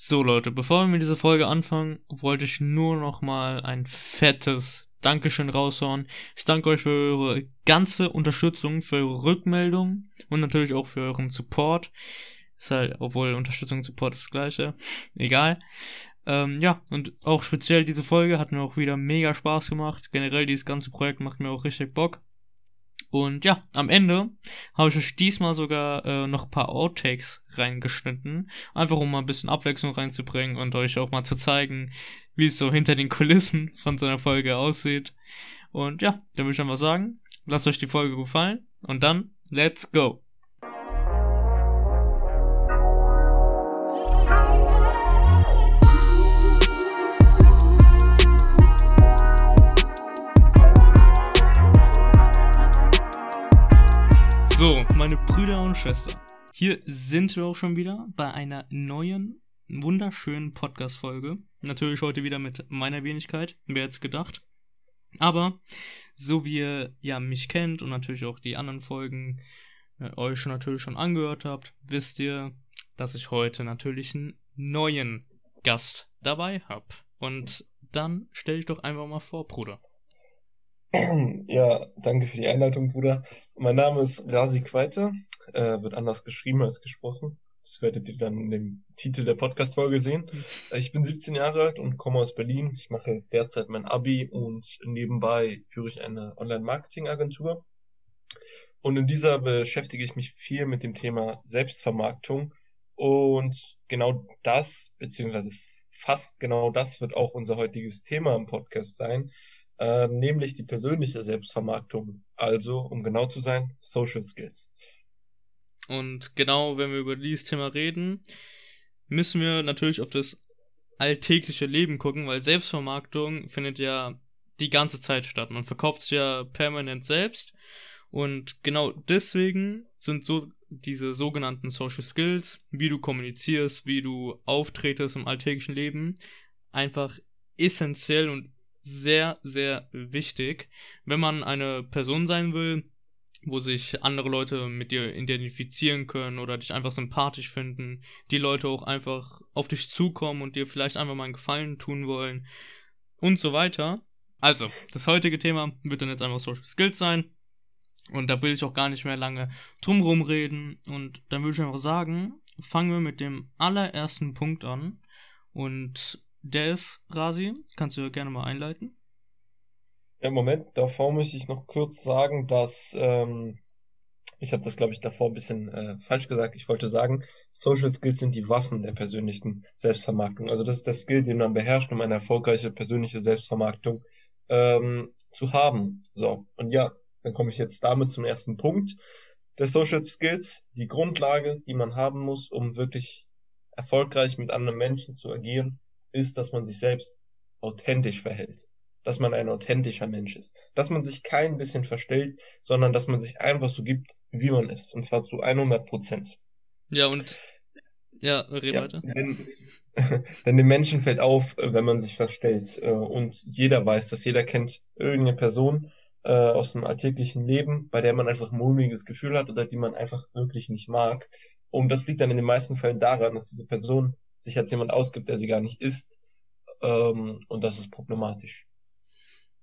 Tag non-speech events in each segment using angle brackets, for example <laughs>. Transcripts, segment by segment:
So Leute, bevor wir mit dieser Folge anfangen, wollte ich nur noch mal ein fettes Dankeschön raushauen. Ich danke euch für eure ganze Unterstützung, für eure Rückmeldung und natürlich auch für euren Support. Ist halt, obwohl Unterstützung und Support ist das gleiche. <laughs> Egal. Ähm, ja, und auch speziell diese Folge hat mir auch wieder mega Spaß gemacht. Generell dieses ganze Projekt macht mir auch richtig Bock. Und ja, am Ende habe ich euch diesmal sogar äh, noch ein paar Outtakes reingeschnitten. Einfach um mal ein bisschen Abwechslung reinzubringen und euch auch mal zu zeigen, wie es so hinter den Kulissen von so einer Folge aussieht. Und ja, dann würde ich einfach sagen, lasst euch die Folge gefallen und dann let's go! Meine Brüder und Schwestern. Hier sind wir auch schon wieder bei einer neuen, wunderschönen Podcast-Folge. Natürlich heute wieder mit meiner Wenigkeit, wer jetzt gedacht. Aber, so wie ihr ja mich kennt und natürlich auch die anderen Folgen äh, euch natürlich schon angehört habt, wisst ihr, dass ich heute natürlich einen neuen Gast dabei habe. Und dann stell dich doch einfach mal vor, Bruder. <clears throat> Ja, danke für die Einleitung, Bruder. Mein Name ist Rasi Quaite, äh, wird anders geschrieben als gesprochen. Das werdet ihr dann in dem Titel der Podcast-Folge sehen. Äh, ich bin 17 Jahre alt und komme aus Berlin. Ich mache derzeit mein Abi und nebenbei führe ich eine Online-Marketing-Agentur. Und in dieser beschäftige ich mich viel mit dem Thema Selbstvermarktung. Und genau das, beziehungsweise fast genau das wird auch unser heutiges Thema im Podcast sein äh, nämlich die persönliche Selbstvermarktung. Also, um genau zu sein, Social Skills. Und genau, wenn wir über dieses Thema reden, müssen wir natürlich auf das alltägliche Leben gucken, weil Selbstvermarktung findet ja die ganze Zeit statt. Man verkauft sich ja permanent selbst. Und genau deswegen sind so diese sogenannten Social Skills, wie du kommunizierst, wie du auftretest im alltäglichen Leben, einfach essentiell und sehr, sehr wichtig, wenn man eine Person sein will, wo sich andere Leute mit dir identifizieren können oder dich einfach sympathisch finden, die Leute auch einfach auf dich zukommen und dir vielleicht einfach mal einen Gefallen tun wollen und so weiter. Also, das heutige Thema wird dann jetzt einfach Social Skills sein. Und da will ich auch gar nicht mehr lange drumherum reden. Und dann würde ich einfach sagen, fangen wir mit dem allerersten Punkt an. Und der ist, Rasi, kannst du gerne mal einleiten? Ja, Moment, davor möchte ich noch kurz sagen, dass ähm, ich habe das, glaube ich, davor ein bisschen äh, falsch gesagt. Ich wollte sagen, Social Skills sind die Waffen der persönlichen Selbstvermarktung. Also das ist der Skill, den man beherrscht, um eine erfolgreiche persönliche Selbstvermarktung ähm, zu haben. So, und ja, dann komme ich jetzt damit zum ersten Punkt der Social Skills, die Grundlage, die man haben muss, um wirklich erfolgreich mit anderen Menschen zu agieren ist, dass man sich selbst authentisch verhält. Dass man ein authentischer Mensch ist. Dass man sich kein bisschen verstellt, sondern dass man sich einfach so gibt, wie man ist. Und zwar zu 100 Prozent. Ja, und. Ja, red ja, weiter. Denn, denn <laughs> dem Menschen fällt auf, wenn man sich verstellt. Äh, und jeder weiß dass jeder kennt irgendeine Person äh, aus dem alltäglichen Leben, bei der man einfach ein mulmiges Gefühl hat oder die man einfach wirklich nicht mag. Und das liegt dann in den meisten Fällen daran, dass diese Person sich als jemand ausgibt, der sie gar nicht ist. Ähm, und das ist problematisch.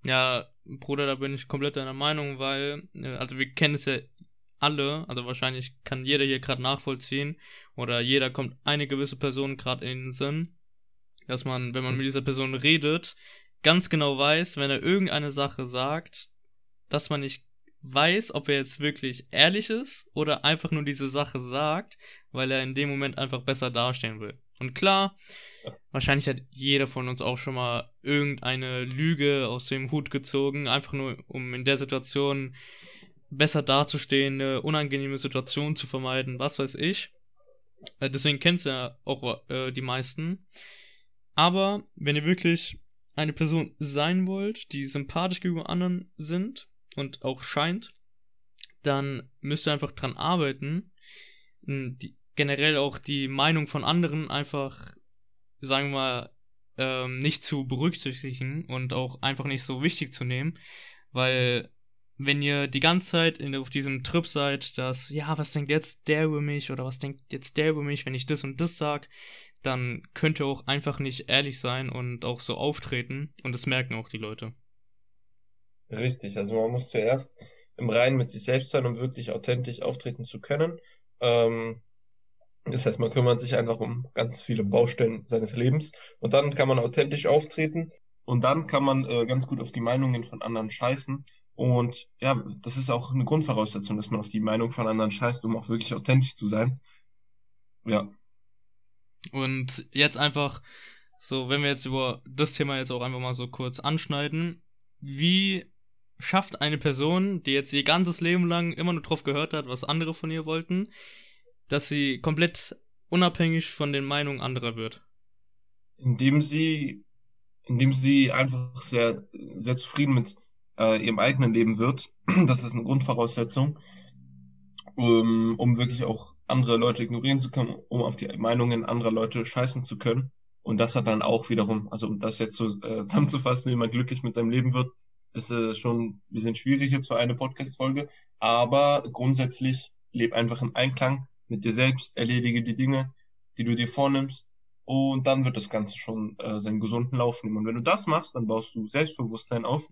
Ja, Bruder, da bin ich komplett deiner Meinung, weil, äh, also wir kennen es ja alle, also wahrscheinlich kann jeder hier gerade nachvollziehen oder jeder kommt eine gewisse Person gerade in den Sinn, dass man, wenn man mit dieser Person redet, ganz genau weiß, wenn er irgendeine Sache sagt, dass man nicht weiß, ob er jetzt wirklich ehrlich ist oder einfach nur diese Sache sagt, weil er in dem Moment einfach besser dastehen will. Und klar, wahrscheinlich hat jeder von uns auch schon mal irgendeine Lüge aus dem Hut gezogen, einfach nur um in der Situation besser dazustehen, eine unangenehme Situation zu vermeiden, was weiß ich. Äh, deswegen kennst du ja auch äh, die meisten. Aber wenn ihr wirklich eine Person sein wollt, die sympathisch gegenüber anderen sind und auch scheint, dann müsst ihr einfach dran arbeiten, die, generell auch die Meinung von anderen einfach, sagen wir mal, ähm, nicht zu berücksichtigen und auch einfach nicht so wichtig zu nehmen, weil wenn ihr die ganze Zeit in, auf diesem Trip seid, dass, ja, was denkt jetzt der über mich oder was denkt jetzt der über mich, wenn ich das und das sag, dann könnt ihr auch einfach nicht ehrlich sein und auch so auftreten und das merken auch die Leute. Richtig, also man muss zuerst im Reinen mit sich selbst sein, um wirklich authentisch auftreten zu können. Ähm, das heißt, man kümmert sich einfach um ganz viele Baustellen seines Lebens und dann kann man authentisch auftreten und dann kann man äh, ganz gut auf die Meinungen von anderen scheißen. Und ja, das ist auch eine Grundvoraussetzung, dass man auf die Meinung von anderen scheißt, um auch wirklich authentisch zu sein. Ja. Und jetzt einfach, so, wenn wir jetzt über das Thema jetzt auch einfach mal so kurz anschneiden, wie schafft eine Person, die jetzt ihr ganzes Leben lang immer nur drauf gehört hat, was andere von ihr wollten, dass sie komplett unabhängig von den Meinungen anderer wird? Indem sie, indem sie einfach sehr, sehr zufrieden mit äh, ihrem eigenen Leben wird. <clears throat> Das ist eine Grundvoraussetzung, um, um wirklich auch andere Leute ignorieren zu können, um auf die Meinungen anderer Leute scheißen zu können. Und das hat dann auch wiederum, also um das jetzt so äh, zusammenzufassen, wie man glücklich mit seinem Leben wird, ist äh, schon ein bisschen schwierig jetzt für eine Podcast-Folge. Aber grundsätzlich leb einfach im Einklang mit dir selbst, erledige die Dinge, die du dir vornimmst. Und dann wird das Ganze schon äh, seinen gesunden Lauf nehmen. Und wenn du das machst, dann baust du Selbstbewusstsein auf,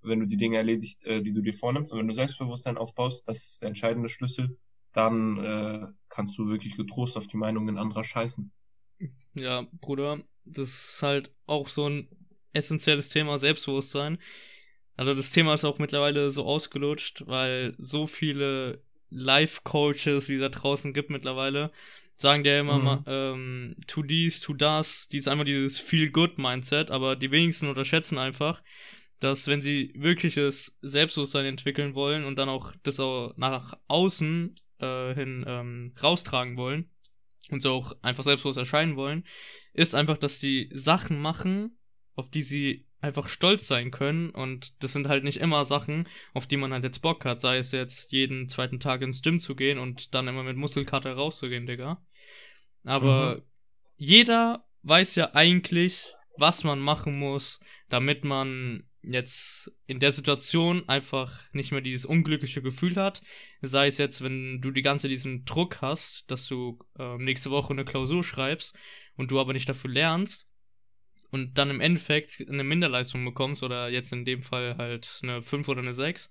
wenn du die Dinge erledigst, äh, die du dir vornimmst. Und wenn du Selbstbewusstsein aufbaust, das ist der entscheidende Schlüssel, dann äh, kannst du wirklich getrost auf die Meinungen anderer scheißen. Ja, Bruder, das ist halt auch so ein essentielles Thema Selbstbewusstsein. Also das Thema ist auch mittlerweile so ausgelutscht, weil so viele Life-Coaches, wie es da draußen gibt mittlerweile, sagen dir immer mhm. mal, ähm, tu dies, tu das, dies einmal dieses Feel-Good-Mindset, aber die wenigsten unterschätzen einfach, dass wenn sie wirkliches Selbstbewusstsein entwickeln wollen und dann auch das auch nach außen äh, hin ähm, raustragen wollen und so auch einfach selbstbewusst erscheinen wollen, ist einfach, dass die Sachen machen, auf die sie einfach stolz sein können und das sind halt nicht immer Sachen, auf die man halt jetzt Bock hat, sei es jetzt jeden zweiten Tag ins Gym zu gehen und dann immer mit Muskelkater rauszugehen, Digga. Aber mhm. jeder weiß ja eigentlich, was man machen muss, damit man jetzt in der Situation einfach nicht mehr dieses unglückliche Gefühl hat. Sei es jetzt, wenn du die ganze diesen Druck hast, dass du äh, nächste Woche eine Klausur schreibst und du aber nicht dafür lernst und dann im Endeffekt eine Minderleistung bekommst oder jetzt in dem Fall halt eine 5 oder eine 6,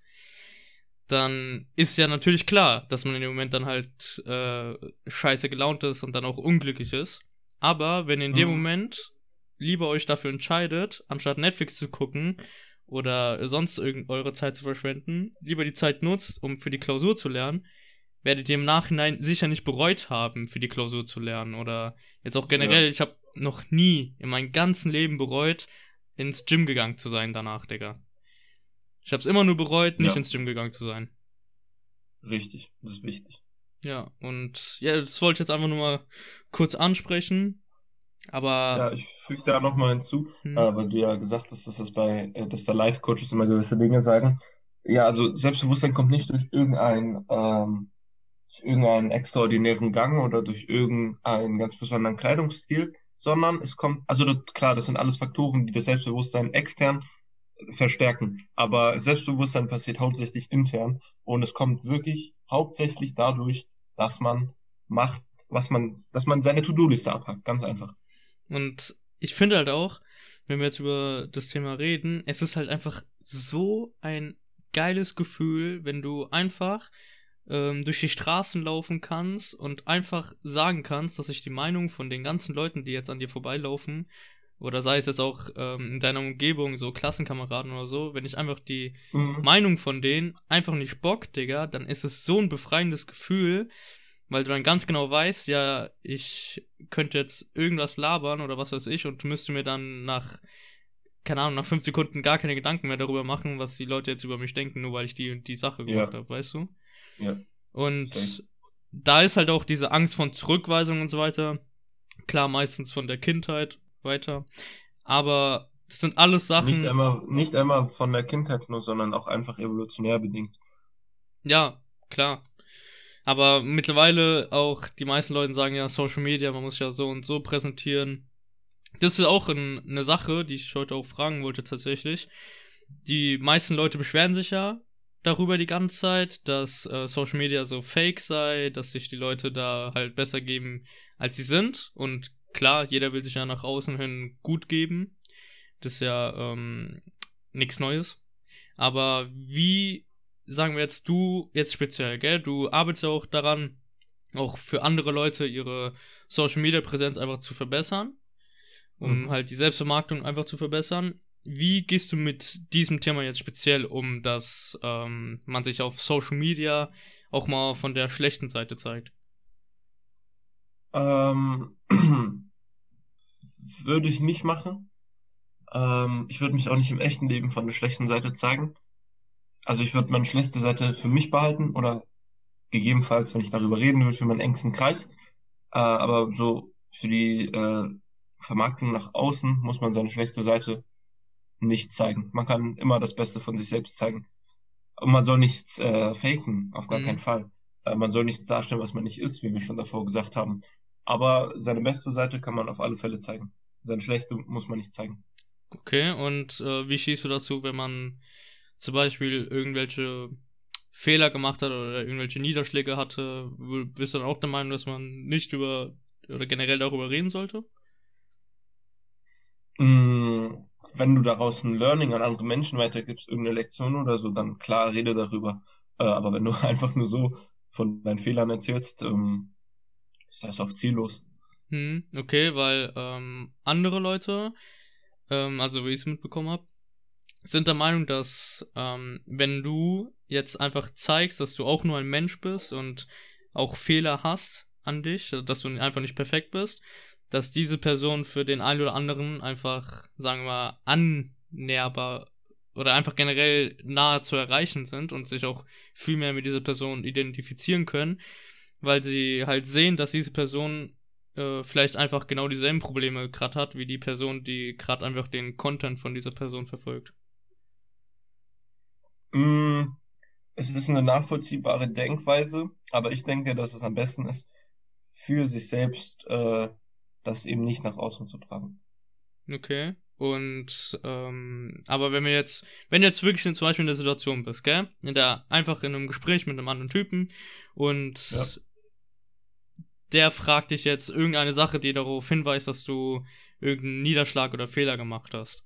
dann ist ja natürlich klar, dass man in dem Moment dann halt äh, scheiße gelaunt ist und dann auch unglücklich ist. Aber wenn ihr in dem mhm. Moment lieber euch dafür entscheidet, anstatt Netflix zu gucken oder sonst irgend eure Zeit zu verschwenden, lieber die Zeit nutzt, um für die Klausur zu lernen, werdet ihr im Nachhinein sicher nicht bereut haben, für die Klausur zu lernen. Oder jetzt auch generell, ja. ich habe noch nie in meinem ganzen Leben bereut, ins Gym gegangen zu sein danach, Digga. Ich hab's immer nur bereut, nicht ja. ins Gym gegangen zu sein. Richtig, das ist wichtig. Ja, und ja, das wollte ich jetzt einfach nur mal kurz ansprechen. Aber. Ja, ich füge da nochmal hinzu, hm. äh, weil du ja gesagt hast, dass das bei, äh, dass da Life-Coaches immer gewisse Dinge sagen. Ja, also Selbstbewusstsein kommt nicht durch irgendein, ähm, durch irgendeinen extraordinären Gang oder durch irgendeinen ganz besonderen Kleidungsstil, sondern es kommt, also das, klar, das sind alles Faktoren, die das Selbstbewusstsein extern verstärken. Aber Selbstbewusstsein passiert hauptsächlich intern und es kommt wirklich hauptsächlich dadurch, dass man macht, was man, dass man seine To-Do-Liste abhakt. Ganz einfach. Und ich finde halt auch, wenn wir jetzt über das Thema reden, es ist halt einfach so ein geiles Gefühl, wenn du einfach ähm, durch die Straßen laufen kannst und einfach sagen kannst, dass sich die Meinung von den ganzen Leuten, die jetzt an dir vorbeilaufen, oder sei es jetzt auch ähm, in deiner Umgebung, so Klassenkameraden oder so, wenn ich einfach die mhm. Meinung von denen einfach nicht bock, Digga, dann ist es so ein befreiendes Gefühl, weil du dann ganz genau weißt, ja, ich könnte jetzt irgendwas labern oder was weiß ich und müsste mir dann nach, keine Ahnung, nach fünf Sekunden gar keine Gedanken mehr darüber machen, was die Leute jetzt über mich denken, nur weil ich die und die Sache gemacht ja. habe, weißt du? Ja. Und okay. da ist halt auch diese Angst von Zurückweisung und so weiter. Klar, meistens von der Kindheit weiter. Aber das sind alles Sachen. Nicht einmal, nicht einmal von der Kindheit nur, sondern auch einfach evolutionär bedingt. Ja, klar. Aber mittlerweile auch die meisten Leute sagen ja, Social Media, man muss ja so und so präsentieren. Das ist auch ein, eine Sache, die ich heute auch fragen wollte tatsächlich. Die meisten Leute beschweren sich ja darüber die ganze Zeit, dass äh, Social Media so fake sei, dass sich die Leute da halt besser geben, als sie sind. Und klar, jeder will sich ja nach außen hin gut geben. Das ist ja ähm, nichts Neues. Aber wie, sagen wir jetzt, du jetzt speziell, gell? Du arbeitest ja auch daran, auch für andere Leute ihre Social Media Präsenz einfach zu verbessern, um mhm. halt die Selbstvermarktung einfach zu verbessern. Wie gehst du mit diesem Thema jetzt speziell um, dass ähm, man sich auf Social Media auch mal von der schlechten Seite zeigt? Ähm, <clears throat> würde ich nicht machen. Ähm, ich würde mich auch nicht im echten Leben von der schlechten Seite zeigen. Also ich würde meine schlechte Seite für mich behalten oder gegebenenfalls, wenn ich darüber reden will, für meinen engsten Kreis. Äh, aber so für die äh, Vermarktung nach außen muss man seine schlechte Seite nicht zeigen. Man kann immer das Beste von sich selbst zeigen. Und man soll nichts äh, faken, auf gar mhm. keinen Fall. Äh, man soll nichts darstellen, was man nicht ist, wie wir schon davor gesagt haben. Aber seine beste Seite kann man auf alle Fälle zeigen. Seine schlechte muss man nicht zeigen. Okay, und äh, wie stehst du dazu, wenn man zum Beispiel irgendwelche Fehler gemacht hat oder irgendwelche Niederschläge hatte? Bist du dann auch der Meinung, dass man nicht über oder generell darüber reden sollte? Mm, wenn du daraus ein Learning an andere Menschen weitergibst, irgendeine Lektion oder so, dann klar, rede darüber. Äh, aber wenn du <laughs> einfach nur so von deinen Fehlern erzählst, ähm, ist das auf ziellos. Hm, okay, weil ähm, andere Leute, ähm, also wie ich es mitbekommen habe, sind der Meinung, dass ähm, wenn du jetzt einfach zeigst, dass du auch nur ein Mensch bist und auch Fehler hast an dich, dass du einfach nicht perfekt bist, dass diese Person für den einen oder anderen einfach, sagen wir, annäherbar oder einfach generell nahe zu erreichen sind und sich auch viel mehr mit dieser Person identifizieren können, weil sie halt sehen, dass diese Person äh, vielleicht einfach genau dieselben Probleme gerade hat, wie die Person, die gerade einfach den Content von dieser Person verfolgt. Mm, es ist eine nachvollziehbare Denkweise, aber ich denke, dass es am besten ist, für sich selbst äh, das eben nicht nach außen zu tragen. Okay. Und, ähm, aber wenn wir jetzt, wenn du jetzt wirklich in, zum Beispiel in der Situation bist, gell? In der, einfach in einem Gespräch mit einem anderen Typen und ja. der fragt dich jetzt irgendeine Sache, die darauf hinweist, dass du irgendeinen Niederschlag oder Fehler gemacht hast.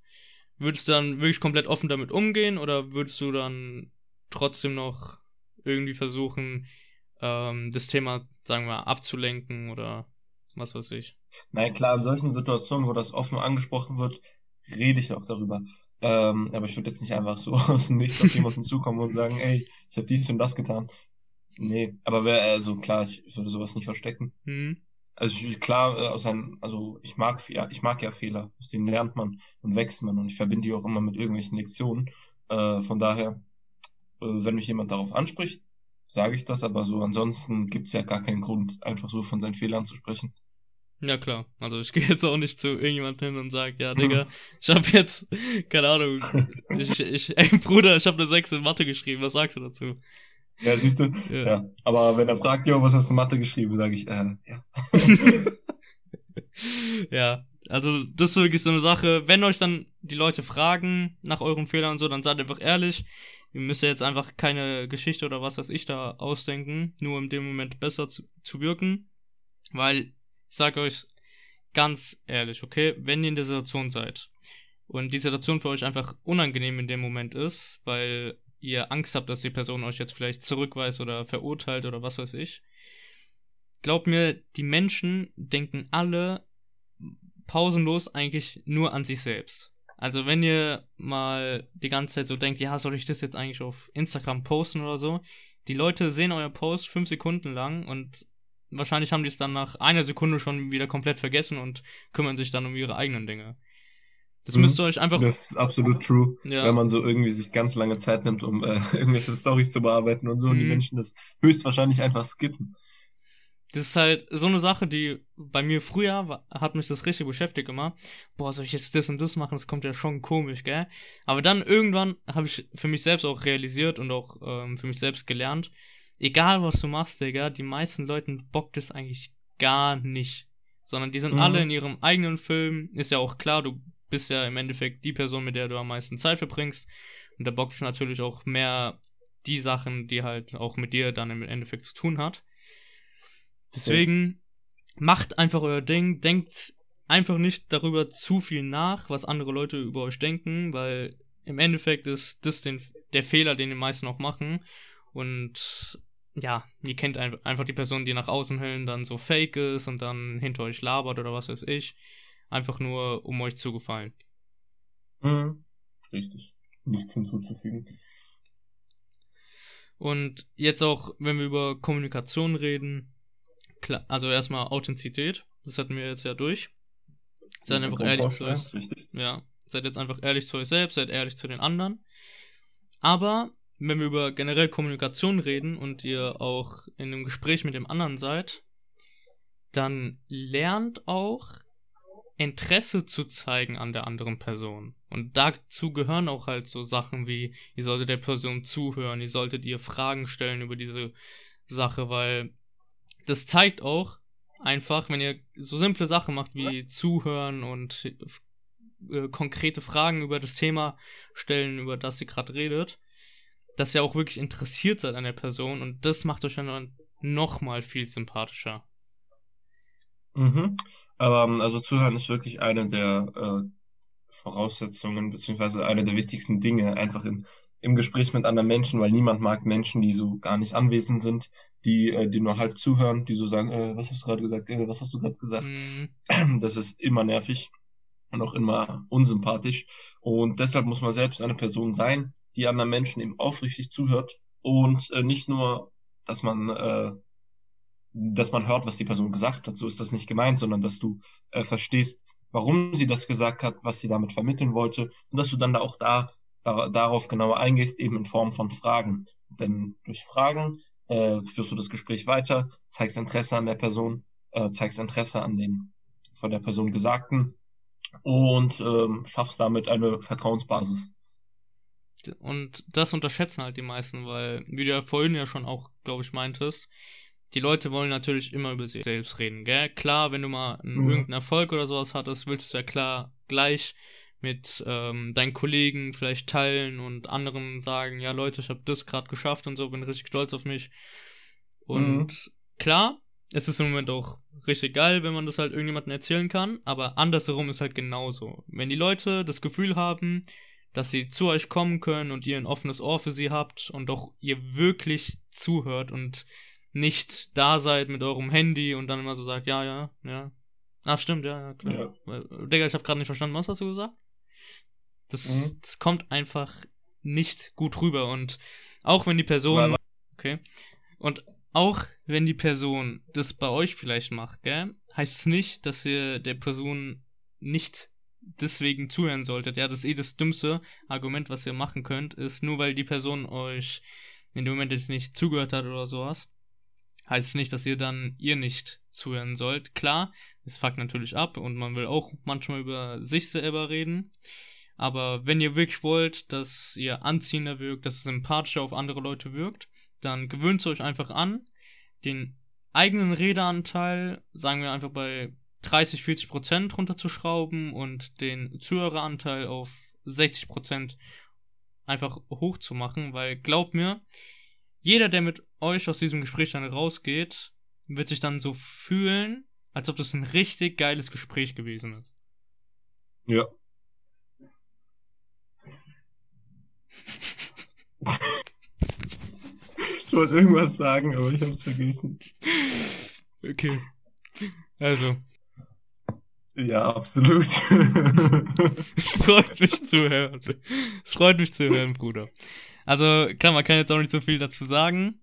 Würdest du dann wirklich komplett offen damit umgehen oder würdest du dann trotzdem noch irgendwie versuchen, ähm, das Thema, sagen wir, abzulenken oder was weiß ich? Nein, klar, in solchen Situationen, wo das offen angesprochen wird, rede ich auch darüber. Ähm, aber ich würde jetzt nicht einfach so <laughs> aus dem Nichts auf jemanden zukommen und sagen, ey, ich habe dies und das getan. Nee, aber wer, also klar, ich würde sowas nicht verstecken. Mhm. Also ich, klar, äh, aus einem, also ich mag, ja, ich mag ja Fehler, aus denen lernt man und wächst man und ich verbinde die auch immer mit irgendwelchen Lektionen. Äh, von daher, äh, wenn mich jemand darauf anspricht, sage ich das, aber so ansonsten gibt's ja gar keinen Grund, einfach so von seinen Fehlern zu sprechen. Ja, klar. Also ich <laughs> gehe jetzt auch nicht zu irgendjemand hin und sage, ja, <laughs> Digga, ich habe jetzt, keine Ahnung, ich, ich, ey Bruder, ich habe eine 6 in Mathe geschrieben, was sagst du dazu? Ja, siehst du? Ja. ja. Aber wenn er fragt, jo, was hast du in Mathe geschrieben, sage ich, äh, ja. <laughs> ja, also das ist wirklich so eine Sache, wenn euch dann die Leute fragen nach euren Fehlern und so, dann seid einfach ehrlich. Ihr müsst ja jetzt einfach keine Geschichte oder was weiß ich da ausdenken, nur in dem Moment besser zu, zu wirken. Weil ich sage euch ganz ehrlich, okay, wenn ihr in der Situation seid und die Situation für euch einfach unangenehm in dem Moment ist, weil ihr Angst habt, dass die Person euch jetzt vielleicht zurückweist oder verurteilt oder was weiß ich, glaubt mir, die Menschen denken alle pausenlos eigentlich nur an sich selbst. Also wenn ihr mal die ganze Zeit so denkt, ja, soll ich das jetzt eigentlich auf Instagram posten oder so, die Leute sehen euer Post fünf Sekunden lang und wahrscheinlich haben die es dann nach einer Sekunde schon wieder komplett vergessen und kümmern sich dann um ihre eigenen Dinge. Das mhm. müsst ihr euch einfach. Das ist absolut true. Ja. Wenn man so irgendwie sich ganz lange Zeit nimmt, um äh, <laughs> irgendwelche Storys zu bearbeiten und so, mhm. und die mhm. Menschen das höchstwahrscheinlich einfach skippen. Das ist halt so eine Sache, die bei mir früher war, hat mich das richtig beschäftigt immer. Boah, soll ich jetzt das und das machen? Das kommt ja schon komisch, gell? Aber dann irgendwann habe ich für mich selbst auch realisiert und auch ähm, für mich selbst gelernt, egal was du machst, Digga, die meisten Leuten bockt es eigentlich gar nicht. Sondern die sind mhm. alle in ihrem eigenen Film. Ist ja auch klar, du bist ja im Endeffekt die Person, mit der du am meisten Zeit verbringst. Und da bockt es natürlich auch mehr die Sachen, die halt auch mit dir dann im Endeffekt zu tun hat. Deswegen ja. macht einfach euer Ding, denkt einfach nicht darüber zu viel nach, was andere Leute über euch denken, weil im Endeffekt ist das den, der Fehler, den die meisten auch machen. Und ja, ihr kennt einfach die Person, die nach außen hin dann so fake ist und dann hinter euch labert oder was weiß ich. Einfach nur, um euch zu gefallen. Mhm. Richtig. Nichts hinzuzufügen. Und jetzt auch, wenn wir über Kommunikation reden, klar, also erstmal Authentizität, das hatten wir jetzt ja durch. Seid einfach ehrlich zu euch. Ja, seid jetzt einfach ehrlich zu euch selbst, seid ehrlich zu den anderen. Aber wenn wir über generell Kommunikation reden und ihr auch in einem Gespräch mit dem anderen seid, dann lernt auch Interesse zu zeigen an der anderen Person. Und dazu gehören auch halt so Sachen wie, ihr solltet der Person zuhören, ihr solltet ihr Fragen stellen über diese Sache, weil das zeigt auch einfach, wenn ihr so simple Sachen macht wie zuhören und äh, konkrete Fragen über das Thema stellen, über das ihr gerade redet, dass ihr auch wirklich interessiert seid an der Person und das macht euch dann nochmal viel sympathischer. Mhm. Aber ähm, also Zuhören ist wirklich eine der äh, Voraussetzungen, beziehungsweise eine der wichtigsten Dinge einfach in, im Gespräch mit anderen Menschen, weil niemand mag Menschen, die so gar nicht anwesend sind, die, äh, die nur halt zuhören, die so sagen, äh, was hast du gerade gesagt, äh, was hast du gerade gesagt. Mhm. Das ist immer nervig und auch immer unsympathisch. Und deshalb muss man selbst eine Person sein, die anderen Menschen eben aufrichtig zuhört und äh, nicht nur, dass man äh, dass man hört, was die Person gesagt hat. So ist das nicht gemeint, sondern dass du äh, verstehst, warum sie das gesagt hat, was sie damit vermitteln wollte und dass du dann da auch da, da darauf genauer eingehst, eben in Form von Fragen. Denn durch Fragen äh, führst du das Gespräch weiter, zeigst Interesse an der Person, äh, zeigst Interesse an den von der Person Gesagten und ähm, schaffst damit eine Vertrauensbasis. Und das unterschätzen halt die meisten, weil, wie du ja vorhin ja schon auch, glaube ich, meintest, die Leute wollen natürlich immer über sich selbst reden, gell? Klar, wenn du mal einen, mhm. irgendeinen Erfolg oder sowas hattest, willst du ja klar gleich mit ähm, deinen Kollegen vielleicht teilen und anderen sagen, ja Leute, ich habe das gerade geschafft und so, bin richtig stolz auf mich. Und mhm. klar, es ist im Moment auch richtig geil, wenn man das halt irgendjemandem erzählen kann, aber andersherum ist halt genauso. Wenn die Leute das Gefühl haben, dass sie zu euch kommen können und ihr ein offenes Ohr für sie habt und auch ihr wirklich zuhört und nicht da seid mit eurem Handy und dann immer so sagt, ja, ja, ja. Ah, stimmt, ja, ja, klar. Ja. Weil, Digga, ich habe gerade nicht verstanden, was hast du gesagt? Das, mhm. das kommt einfach nicht gut rüber und auch wenn die Person, okay, und auch wenn die Person das bei euch vielleicht macht, gell, heißt es nicht, dass ihr der Person nicht deswegen zuhören solltet. Ja, das ist eh das dümmste Argument, was ihr machen könnt, ist nur weil die Person euch in dem Moment jetzt nicht zugehört hat oder sowas, heißt es nicht, dass ihr dann ihr nicht zuhören sollt. Klar, es fuckt natürlich ab und man will auch manchmal über sich selber reden. Aber wenn ihr wirklich wollt, dass ihr anziehender wirkt, dass es sympathischer auf andere Leute wirkt, dann gewöhnt es euch einfach an, den eigenen Redeanteil, sagen wir einfach bei 30, 40 Prozent runterzuschrauben und den Zuhöreranteil auf 60 Prozent einfach hochzumachen, weil glaubt mir, jeder, der mit euch aus diesem Gespräch dann rausgeht, wird sich dann so fühlen, als ob das ein richtig geiles Gespräch gewesen ist. Ja. <laughs> ich wollte irgendwas sagen, aber ich hab's vergessen. Okay. Also. Ja, absolut. es <laughs> freut mich zu hören. Es freut mich zu hören, Bruder. Also, klar, man kann jetzt auch nicht so viel dazu sagen.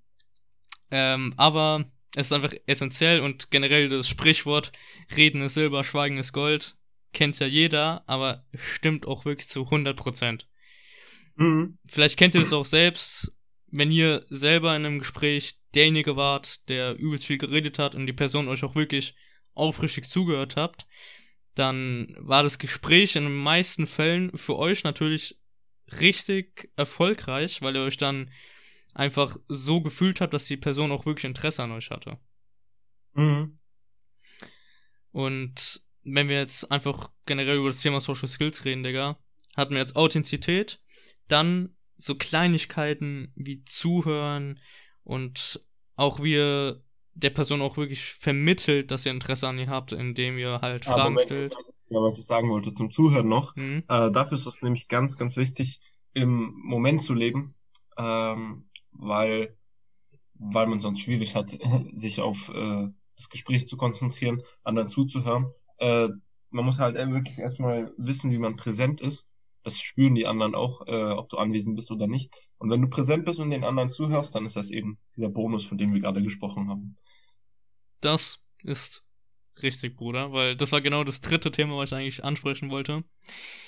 Ähm, aber es ist einfach essentiell und generell das Sprichwort Reden ist Silber, Schweigen ist Gold. Kennt ja jeder, aber stimmt auch wirklich zu 100%. Mhm. Vielleicht kennt ihr das auch selbst, wenn ihr selber in einem Gespräch derjenige wart, der übelst viel geredet hat und die Person euch auch wirklich aufrichtig zugehört habt, dann war das Gespräch in den meisten Fällen für euch natürlich richtig erfolgreich, weil ihr euch dann einfach so gefühlt habt, dass die Person auch wirklich Interesse an euch hatte. Mhm. Und wenn wir jetzt einfach generell über das Thema Social Skills reden, Digga, hatten wir jetzt Authentizität, dann so Kleinigkeiten wie Zuhören und auch wie ihr der Person auch wirklich vermittelt, dass ihr Interesse an ihr habt, indem ihr halt ah, Fragen Moment, stellt. Ja, was ich sagen wollte zum Zuhören noch, Mhm. äh, dafür ist es nämlich ganz, ganz wichtig, im Moment zu leben, ähm, weil, weil man sonst schwierig hat, <laughs> sich auf äh, das Gespräch zu konzentrieren, anderen zuzuhören. Äh, man muss halt wirklich erstmal wissen, wie man präsent ist. Das spüren die anderen auch, äh, ob du anwesend bist oder nicht. Und wenn du präsent bist und den anderen zuhörst, dann ist das eben dieser Bonus, von dem wir gerade gesprochen haben. Das ist richtig, Bruder, weil das war genau das dritte Thema, was ich eigentlich ansprechen wollte.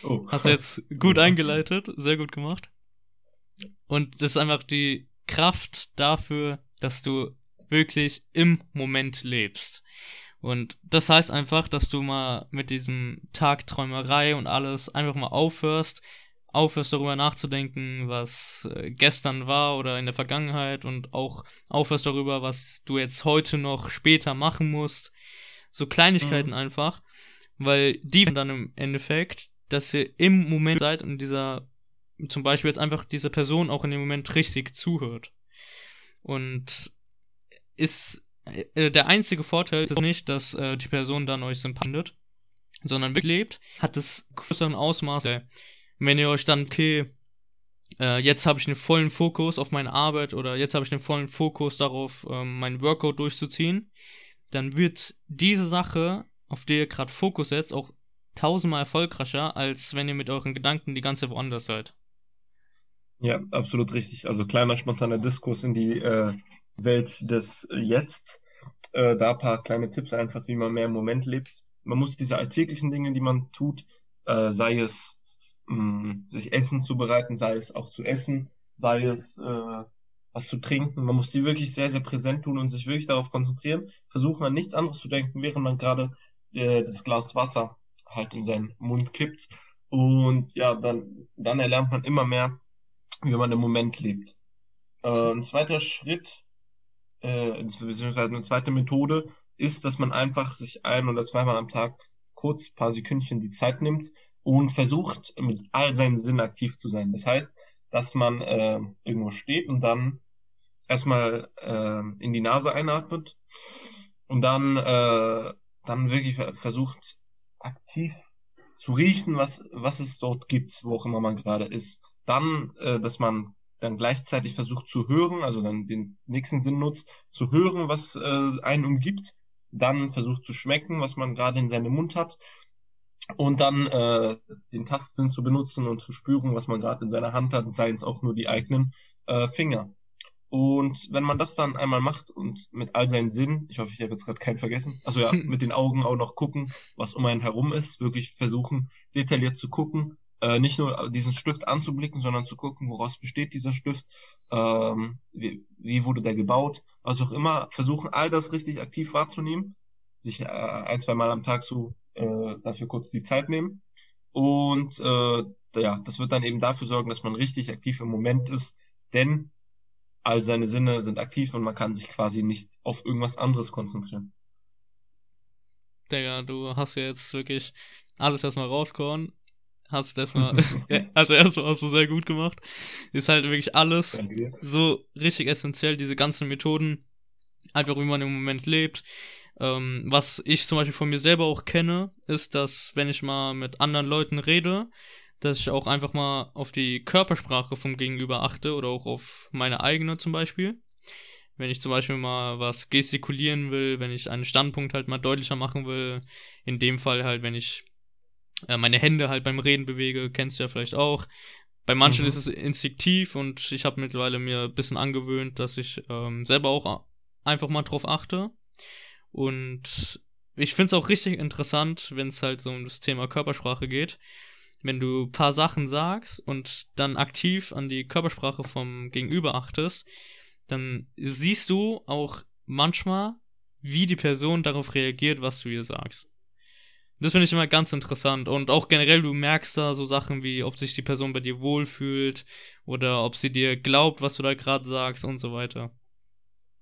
Oh. Hast du jetzt <laughs> gut eingeleitet, sehr gut gemacht. Und das ist einfach die Kraft dafür, dass du wirklich im Moment lebst. Und das heißt einfach, dass du mal mit diesem Tagträumerei und alles einfach mal aufhörst, aufhörst darüber nachzudenken, was äh, gestern war oder in der Vergangenheit und auch aufhörst darüber, was du jetzt heute noch später machen musst. So Kleinigkeiten Mhm. einfach, weil die dann im Endeffekt, dass ihr im Moment seid und dieser, zum Beispiel jetzt einfach diese Person auch in dem Moment richtig zuhört. Und ist äh, der einzige Vorteil ist nicht, dass äh, die Person dann euch sympathisch sondern wirklich lebt, hat es größeren Ausmaß. Äh, Wenn ihr euch dann, okay, äh, jetzt habe ich einen vollen Fokus auf meine Arbeit oder jetzt habe ich einen vollen Fokus darauf, ähm, meinen Workout durchzuziehen, dann wird diese Sache, auf die ihr gerade Fokus setzt, auch tausendmal erfolgreicher, als wenn ihr mit euren Gedanken die ganze woanders seid. Ja, absolut richtig. Also kleiner spontaner Diskurs in die äh, Welt des Jetzt. Äh, da ein paar kleine Tipps einfach, wie man mehr im Moment lebt. Man muss diese alltäglichen Dinge, die man tut, äh, sei es mh, sich Essen zubereiten, sei es auch zu essen, sei es äh, was zu trinken. Man muss die wirklich sehr, sehr präsent tun und sich wirklich darauf konzentrieren. Versuchen an nichts anderes zu denken, während man gerade äh, das Glas Wasser halt in seinen Mund kippt. Und ja, dann, dann erlernt man immer mehr, wie man im Moment lebt. Äh, ein zweiter Schritt, äh, beziehungsweise eine zweite Methode ist, dass man einfach sich ein oder zweimal am Tag kurz ein paar Sekündchen die Zeit nimmt und versucht, mit all seinen Sinnen aktiv zu sein. Das heißt, dass man äh, irgendwo steht und dann erstmal äh, in die Nase einatmet und dann, äh, dann wirklich ver- versucht, aktiv zu riechen, was, was es dort gibt, wo auch immer man gerade ist. Dann, äh, dass man dann gleichzeitig versucht zu hören, also dann den nächsten Sinn nutzt, zu hören, was äh, einen umgibt, dann versucht zu schmecken, was man gerade in seinem Mund hat und dann äh, den Tastsinn zu benutzen und zu spüren, was man gerade in seiner Hand hat, seien es auch nur die eigenen äh, Finger. Und wenn man das dann einmal macht und mit all seinen Sinnen, ich hoffe, ich habe jetzt gerade keinen vergessen, also ja, <laughs> mit den Augen auch noch gucken, was um einen herum ist, wirklich versuchen, detailliert zu gucken, äh, nicht nur diesen Stift anzublicken, sondern zu gucken, woraus besteht dieser Stift, ähm, wie, wie wurde der gebaut, also auch immer versuchen, all das richtig aktiv wahrzunehmen, sich äh, ein, zwei Mal am Tag so äh, dafür kurz die Zeit nehmen und äh, ja, das wird dann eben dafür sorgen, dass man richtig aktiv im Moment ist, denn all seine Sinne sind aktiv und man kann sich quasi nicht auf irgendwas anderes konzentrieren. Digga, du hast ja jetzt wirklich alles erstmal rausgehauen. Hast erstmal, <laughs> <laughs> ja, also erstmal hast du sehr gut gemacht. Ist halt wirklich alles so richtig essentiell, diese ganzen Methoden. Einfach wie man im Moment lebt. Ähm, was ich zum Beispiel von mir selber auch kenne, ist, dass wenn ich mal mit anderen Leuten rede, dass ich auch einfach mal auf die Körpersprache vom Gegenüber achte oder auch auf meine eigene zum Beispiel. Wenn ich zum Beispiel mal was gestikulieren will, wenn ich einen Standpunkt halt mal deutlicher machen will, in dem Fall halt, wenn ich äh, meine Hände halt beim Reden bewege, kennst du ja vielleicht auch. Bei manchen Mhm. ist es instinktiv und ich habe mittlerweile mir ein bisschen angewöhnt, dass ich ähm, selber auch einfach mal drauf achte. Und ich finde es auch richtig interessant, wenn es halt so um das Thema Körpersprache geht. Wenn du ein paar Sachen sagst und dann aktiv an die Körpersprache vom Gegenüber achtest, dann siehst du auch manchmal, wie die Person darauf reagiert, was du ihr sagst. Das finde ich immer ganz interessant. Und auch generell, du merkst da so Sachen wie, ob sich die Person bei dir wohlfühlt oder ob sie dir glaubt, was du da gerade sagst und so weiter.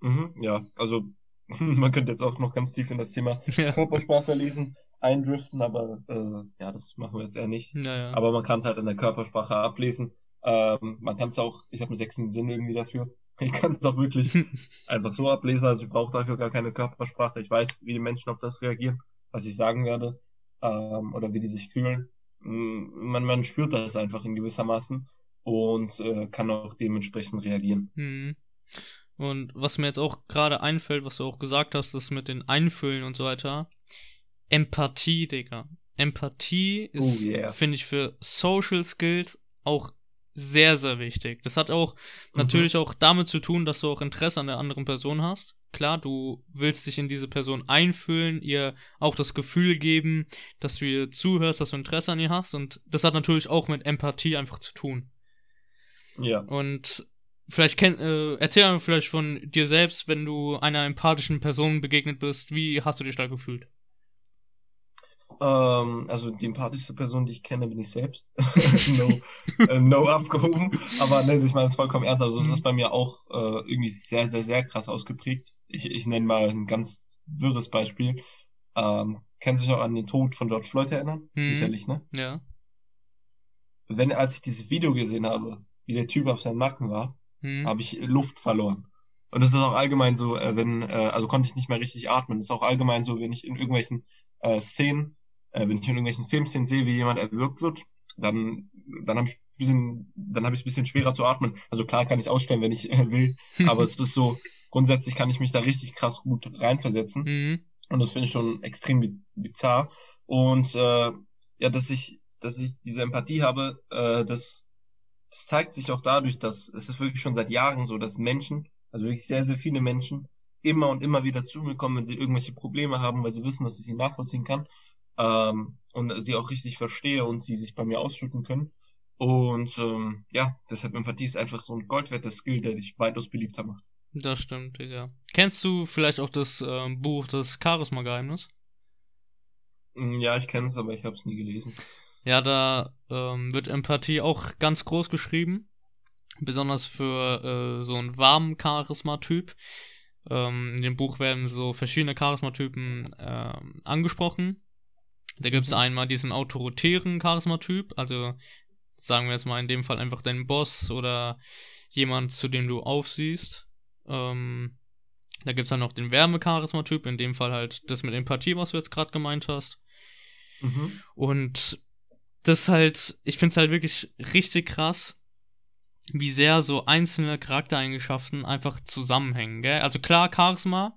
Mhm, ja, also <laughs> man könnte jetzt auch noch ganz tief in das Thema Ja, Körpersprache lesen, eindriften, aber äh, ja, das machen wir jetzt eher nicht. naja. Aber man kann es halt in der Körpersprache ablesen. Ähm, man kann es auch, ich habe einen sechsten Sinn irgendwie dafür. Ich kann es auch wirklich <laughs> einfach so ablesen, also ich brauche dafür gar keine Körpersprache. Ich weiß, wie die Menschen auf das reagieren, was ich sagen werde. ähm, oder wie die sich fühlen. Man, man spürt das einfach in gewissermaßen und äh, kann auch dementsprechend reagieren. Mhm. Und was mir jetzt auch gerade einfällt, was du auch gesagt hast, das mit den Einfüllen und so weiter. Empathie, Digga. Empathie ist, oh, yeah. finde ich, für Social Skills auch sehr, sehr wichtig. Das hat auch mhm. natürlich auch damit zu tun, dass du auch Interesse an der anderen Person hast. Klar, du willst dich in diese Person einfühlen, ihr auch das Gefühl geben, dass du ihr zuhörst, dass du Interesse an ihr hast. Und das hat natürlich auch mit Empathie einfach zu tun. Ja. Und vielleicht kenn, äh, erzähl mir vielleicht von dir selbst, wenn du einer empathischen Person begegnet bist, wie hast du dich da gefühlt? Ähm, also die empathischste Person, die ich kenne, bin ich selbst. <laughs> no, <laughs> äh, no abgehoben. Aber ne, ich meine es vollkommen ernst. Also es ist bei mir auch äh, irgendwie sehr, sehr, sehr krass ausgeprägt. Ich, ich nenne mal ein ganz wirres Beispiel. Ähm, kannst du dich noch an den Tod von George Floyd erinnern? Mhm. Sicherlich, ne? Ja. Wenn, als ich dieses Video gesehen habe, wie der Typ auf seinem Nacken war, mhm. habe ich Luft verloren. Und das ist auch allgemein so, äh, wenn, äh, also konnte ich nicht mehr richtig atmen. Das ist auch allgemein so, wenn ich in irgendwelchen äh, Szenen äh, wenn ich in irgendwelchen Filmszenen sehe, wie jemand erwürgt wird, dann, dann habe ich ein bisschen, dann habe ich ein bisschen schwerer zu atmen. Also klar kann ich es ausstellen, wenn ich will, <laughs> aber es ist so, grundsätzlich kann ich mich da richtig krass gut reinversetzen. Mhm. Und das finde ich schon extrem bizarr. Und äh, ja, dass ich, dass ich diese Empathie habe, äh, das, das zeigt sich auch dadurch, dass es ist wirklich schon seit Jahren so, dass Menschen, also wirklich sehr, sehr viele Menschen, immer und immer wieder zu mir kommen, wenn sie irgendwelche Probleme haben, weil sie wissen, dass ich sie nachvollziehen kann ähm, und sie auch richtig verstehe und sie sich bei mir ausschütten können. Und ähm, ja, deshalb Empathie ist einfach so ein goldwertes Skill, der dich weitaus beliebter macht. Das stimmt, Digga. Kennst du vielleicht auch das ähm, Buch Das Charisma-Geheimnis? Mm, ja, ich kenne es, aber ich habe es nie gelesen. Ja, da ähm, wird Empathie auch ganz groß geschrieben. Besonders für äh, so einen warmen Charisma-Typ. Ähm, in dem Buch werden so verschiedene Charismatypen äh, angesprochen. Da gibt es mhm. einmal diesen autoritären Charismatyp, also sagen wir jetzt mal in dem Fall einfach deinen Boss oder jemand, zu dem du aufsiehst. Ähm, da gibt es dann noch den Wärme-Charismatyp, in dem Fall halt das mit Empathie, was du jetzt gerade gemeint hast. Mhm. Und das halt, ich finde es halt wirklich richtig krass, wie sehr so einzelne Charaktereigenschaften einfach zusammenhängen, gell? Also klar, Charisma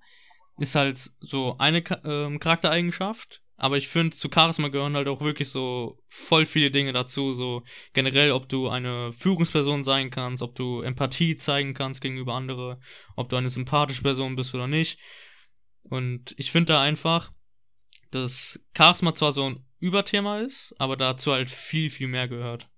ist halt so eine ähm, Charaktereigenschaft, aber ich finde, zu Charisma gehören halt auch wirklich so voll viele Dinge dazu. So generell, ob du eine Führungsperson sein kannst, ob du Empathie zeigen kannst gegenüber anderen, ob du eine sympathische Person bist oder nicht. Und ich finde da einfach, dass Charisma zwar so ein Überthema ist, aber dazu halt viel, viel mehr gehört.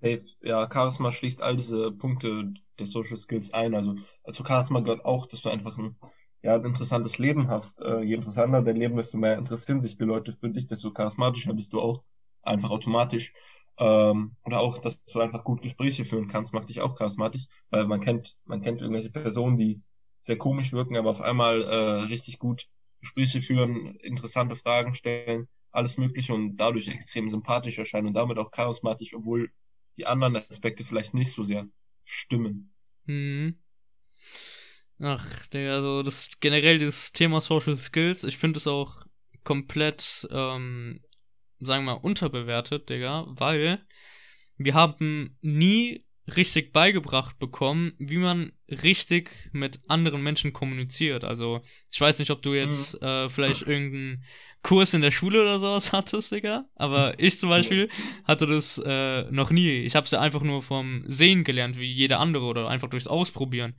Safe. Ja, Charisma schließt all diese Punkte der Social Skills ein. Also zu Charisma gehört auch, dass du einfach ein ja, ein interessantes Leben hast. Äh, je interessanter dein Leben, desto mehr interessieren sich die Leute für dich, desto charismatischer bist du auch einfach automatisch. Ähm, oder auch, dass du einfach gut Gespräche führen kannst, macht dich auch charismatisch, weil man kennt, man kennt irgendwelche Personen, die sehr komisch wirken, aber auf einmal äh, richtig gut Gespräche führen, interessante Fragen stellen, alles Mögliche und dadurch extrem sympathisch erscheinen und damit auch charismatisch, obwohl die anderen Aspekte vielleicht nicht so sehr stimmen. Mhm. Ach, Digga, also das generell das Thema Social Skills, ich finde es auch komplett, ähm, sagen wir mal, unterbewertet, Digga, weil wir haben nie richtig beigebracht bekommen, wie man richtig mit anderen Menschen kommuniziert. Also, ich weiß nicht, ob du jetzt mhm. äh, vielleicht <laughs> irgendeinen Kurs in der Schule oder sowas <laughs> hattest, Digga. Aber ich zum Beispiel hatte das äh, noch nie. Ich habe es ja einfach nur vom Sehen gelernt, wie jeder andere oder einfach durchs Ausprobieren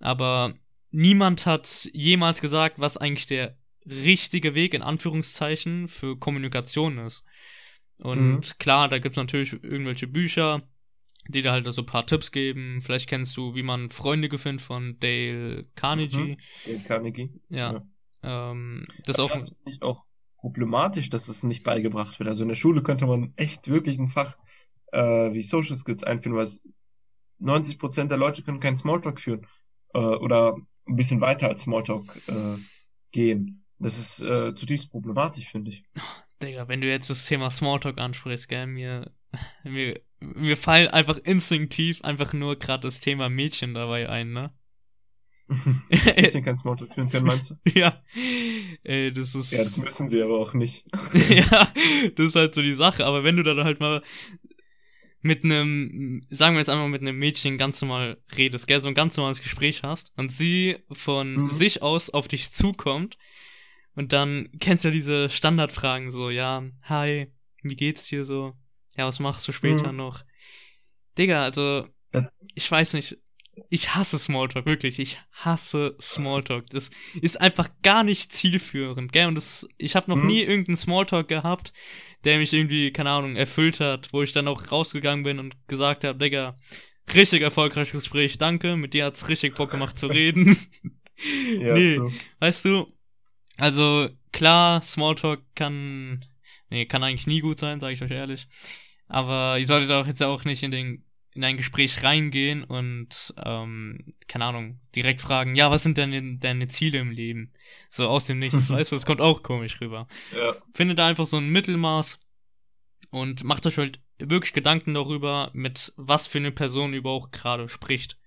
aber niemand hat jemals gesagt, was eigentlich der richtige Weg in Anführungszeichen für Kommunikation ist. Und mhm. klar, da gibt es natürlich irgendwelche Bücher, die dir halt so ein paar Tipps geben. Vielleicht kennst du, wie man Freunde gewinnt von Dale Carnegie. Mhm. Dale Carnegie. Ja. ja. Ähm, das ist auch, das auch problematisch, dass es nicht beigebracht wird. Also in der Schule könnte man echt wirklich ein Fach äh, wie Social Skills einführen, weil 90% der Leute können keinen Smalltalk führen äh, oder ein bisschen weiter als Smalltalk äh, gehen. Das ist äh, zutiefst problematisch, finde ich. Digga, wenn du jetzt das Thema Smalltalk ansprichst, gell, mir, <laughs> mir, mir fallen einfach instinktiv einfach nur gerade das Thema Mädchen dabei ein, ne? Mädchen kein Smalltalk führen können, meinst du? <laughs> ja. Ey, das ist. Ja, das müssen sie aber auch nicht. <laughs> <laughs> ja, das ist halt so die Sache. Aber wenn du dann halt mal mit einem, sagen wir jetzt einmal mit einem Mädchen ganz normal redest, gell, so ein ganz normales Gespräch hast und sie von Mhm. sich aus auf dich zukommt und dann kennst du ja diese Standardfragen so, ja, hi, wie geht's dir so? Ja, was machst du später Mhm. noch? Digga, also, ich weiß nicht, ich hasse Smalltalk, wirklich, ich hasse Smalltalk. Das ist einfach gar nicht zielführend, gell? Und das, ich habe noch Mhm. nie irgendeinen Smalltalk gehabt, der mich irgendwie, keine Ahnung, erfüllt hat, wo ich dann auch rausgegangen bin und gesagt habe, Digga, richtig erfolgreiches Gespräch, danke, mit dir hat's richtig Bock gemacht zu reden. <laughs> Ja, nee, true. weißt du, also klar, Smalltalk kann, nee, kann eigentlich nie gut sein, sage ich euch ehrlich. Aber ihr solltet auch jetzt auch nicht in den in ein Gespräch reingehen und ähm, keine Ahnung direkt fragen, ja, was sind denn deine Ziele im Leben? So aus dem Nichts, <laughs> weißt du, das kommt auch komisch rüber. Ja. Findet da einfach so ein Mittelmaß und macht euch halt wirklich Gedanken darüber, mit was für eine Person über auch gerade spricht.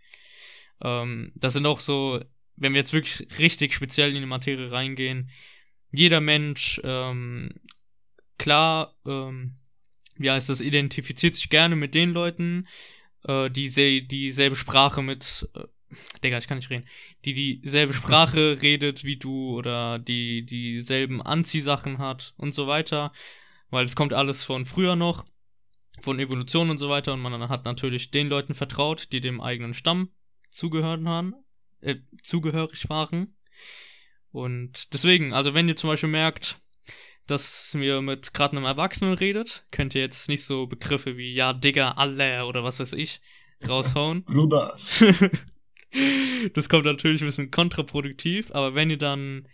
Ähm, das sind auch so, wenn wir jetzt wirklich richtig speziell in die Materie reingehen, jeder Mensch, ähm, klar, ähm, wie heißt das, identifiziert sich gerne mit den Leuten, äh, die se dieselbe Sprache mit, äh, Digga, ich kann nicht reden, die dieselbe Sprache <laughs> redet wie du oder die dieselben Anziehsachen hat und so weiter, weil es kommt alles von früher noch, von Evolution und so weiter und man hat natürlich den Leuten vertraut, die dem eigenen Stamm zugehört haben, äh, zugehörig waren. Und deswegen, also wenn ihr zum Beispiel merkt, dass ihr mit gerade einem Erwachsenen redet, könnt ihr jetzt nicht so Begriffe wie ja, Digga, alle oder was weiß ich raushauen. <laughs> Bruder. <laughs> das kommt natürlich ein bisschen kontraproduktiv, aber wenn ihr dann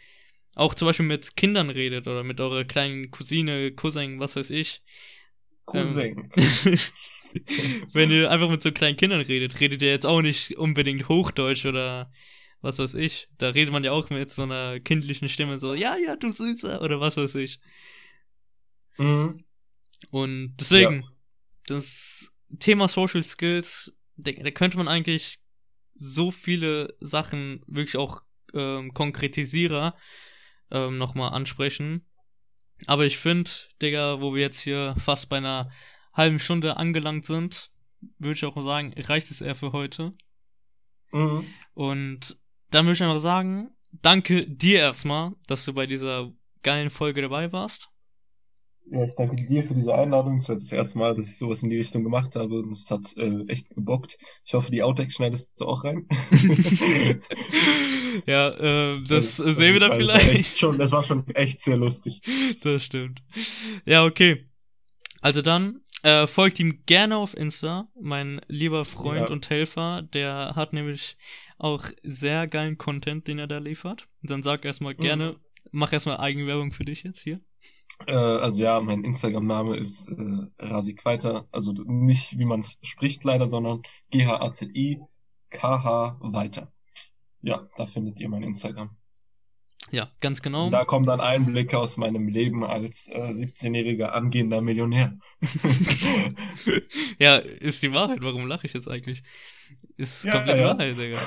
auch zum Beispiel mit Kindern redet oder mit eurer kleinen Cousine, Cousin, was weiß ich, Cousin. <laughs> wenn ihr einfach mit so kleinen Kindern redet, redet ihr jetzt auch nicht unbedingt Hochdeutsch oder was weiß ich. Da redet man ja auch mit so einer kindlichen Stimme so, ja, ja, du Süßer oder was weiß ich. Mhm. Und deswegen, das Thema Social Skills, da, da könnte man eigentlich so viele Sachen wirklich auch ähm, konkretisierer ähm, nochmal ansprechen. Aber ich finde, Digga, wo wir jetzt hier fast bei einer halben Stunde angelangt sind, würde ich auch mal sagen, reicht es eher für heute. Mhm. Und dann würde ich einfach sagen, danke dir erstmal, dass du bei dieser geilen Folge dabei warst. Ja, ich danke dir für diese Einladung. Es war das erste Mal, dass ich sowas in die Richtung gemacht habe und es hat äh, echt gebockt. Ich hoffe, die Outtakes schneidest du auch rein. <laughs> ja, äh, das Also, sehen wir dann das vielleicht. Schon, das war schon echt sehr lustig. Das stimmt. Ja, okay. Also dann, äh, folgt ihm gerne auf Insta, mein lieber Freund Ja. und Helfer. Der hat nämlich auch sehr geilen Content, den er da liefert. Dann sag erstmal Mhm. gerne, mach erstmal Eigenwerbung für dich jetzt hier. Äh, also ja, mein Instagram-Name ist äh, Rasik weiter. Also nicht wie man es spricht leider, sondern G-H-A-Z-I K-H weiter. Ja, da findet ihr mein Instagram. Ja, ganz genau. Und da kommen dann Einblicke aus meinem Leben als äh, 17-jähriger angehender Millionär. <laughs> ja, ist die Wahrheit. Warum lache ich jetzt eigentlich? Ist Ja, komplett ja. Wahrheit, Digga.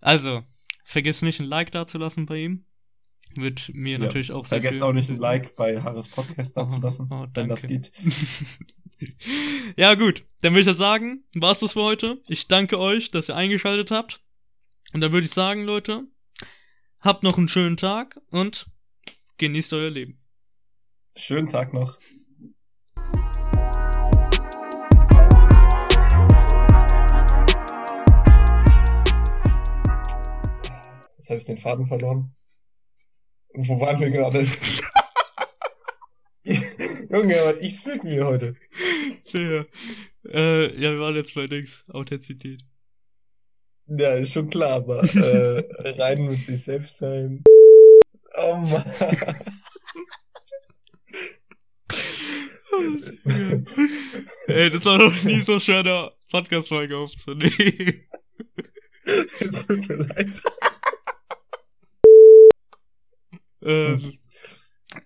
Also, vergiss nicht ein Like dazulassen bei ihm. Wird mir Ja, natürlich auch sehr Vergesst auch nicht ein. Like bei Harris Podcast dazulassen, Oh, oh, wenn das geht. <laughs> ja, gut. Dann würde ich ja sagen, war's das für heute. Ich danke euch, dass ihr eingeschaltet habt. Und dann würde ich sagen, Leute, habt noch einen schönen Tag und genießt euer Leben. Schönen Tag noch. Jetzt habe ich den Faden verloren. Wo waren wir gerade? <laughs> Junge, was ich mit mir heute? Sehr. Äh, ja, wir waren jetzt bei Dings. Authentizität. Ja, ist schon klar, aber <laughs> äh, rein mit sich selbst sein. Oh Mann. <laughs> Ey, das war noch nie so schwer, eine Podcast-Folge aufzunehmen. Es tut mir leid. ähm,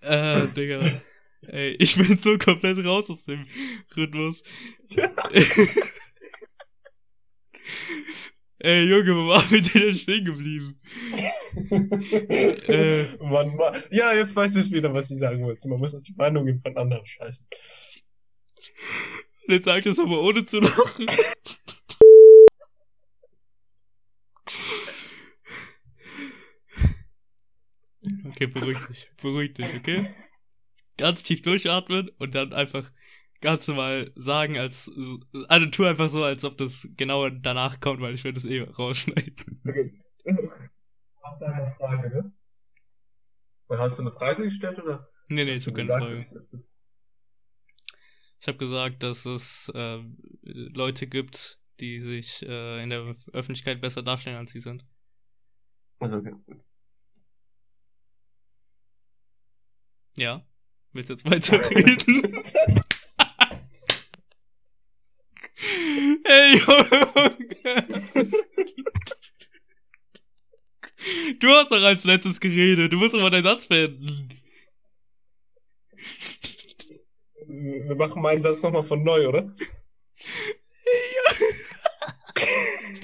äh, Digga. Ey, ich bin so komplett raus aus dem Rhythmus. <laughs> Ey, Junge, wo waren wir denn stehen geblieben? äh, <laughs> man, man, ja, jetzt weiß ich wieder, was ich sagen wollte. Man muss auf die Meinungen von anderen scheißen. Jetzt sagt es aber ohne zu lachen. Okay, beruhig dich, beruhig dich, okay? Ganz tief durchatmen und dann einfach ganz normal sagen, als also tu einfach so, als ob das genau danach kommt, weil ich werde es eh rausschneiden. <laughs> Okay. Hast du eine Frage, ne? Hast du eine Frage gestellt oder? Nee, nee, so keine Frage. Ich habe gesagt, dass es äh, Leute gibt, die sich äh, in der Öffentlichkeit besser darstellen, als sie sind. Also, okay. Ja. Willst du jetzt weiterreden? <laughs> <laughs> Ey, Junge! Du hast doch als letztes geredet. Du musst aber deinen Satz beenden. Wir machen meinen Satz nochmal von neu, oder?